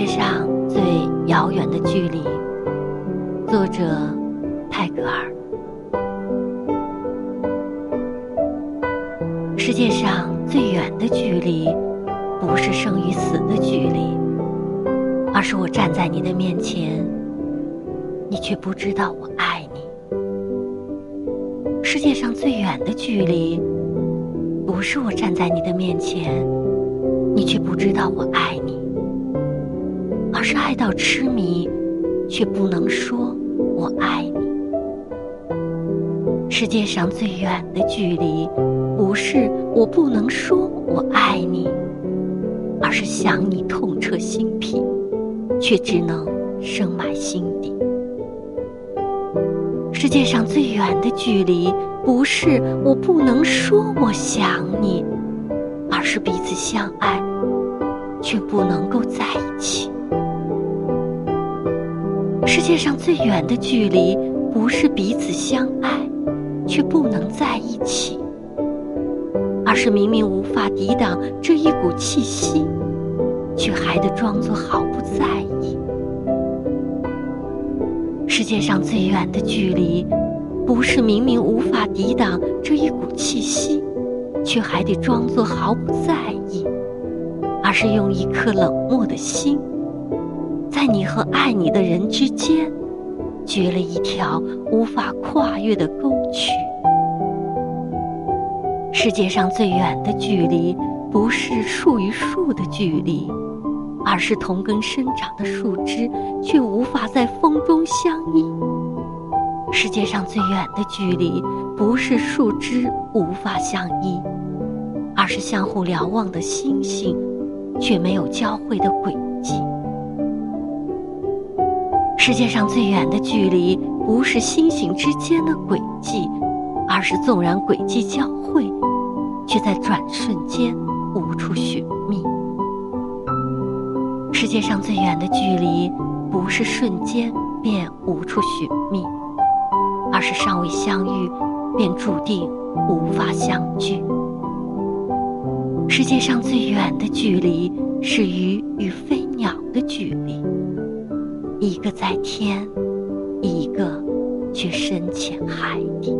世界上最遥远的距离。作者泰戈尔。世界上最远的距离不是生与死的距离而是我站在你的面前你却不知道我爱你。世界上最远的距离不是我站在你的面前你却不知道我爱你。是爱到痴迷，却不能说我爱你。世界上最远的距离，不是我不能说我爱你，而是想你痛彻心脾，却只能深埋心底。世界上最远的距离，不是我不能说我想你，而是彼此相爱，却不能够在一起。世界上最远的距离，不是彼此相爱，却不能在一起，而是明明无法抵挡这一股气息，却还得装作毫不在意。世界上最远的距离，不是明明无法抵挡这一股气息，却还得装作毫不在意，而是用一颗冷漠的心，在你和爱你的人之间，掘了一条无法跨越的沟渠。世界上最远的距离，不是树与树的距离。而是同根生长的树枝，却无法在风中相依。世界上最远的距离，不是树枝无法相依，而是相互瞭望的星星，却没有交汇的轨迹。世界上最远的距离，不是星星之间的轨迹，而是纵然轨迹交汇，却在转瞬间无处寻觅。世界上最远的距离，不是瞬间便无处寻觅，而是尚未相遇，便注定无法相聚。世界上最远的距离，是鱼与飞鸟的距离，一个在天，一个却深潜海底。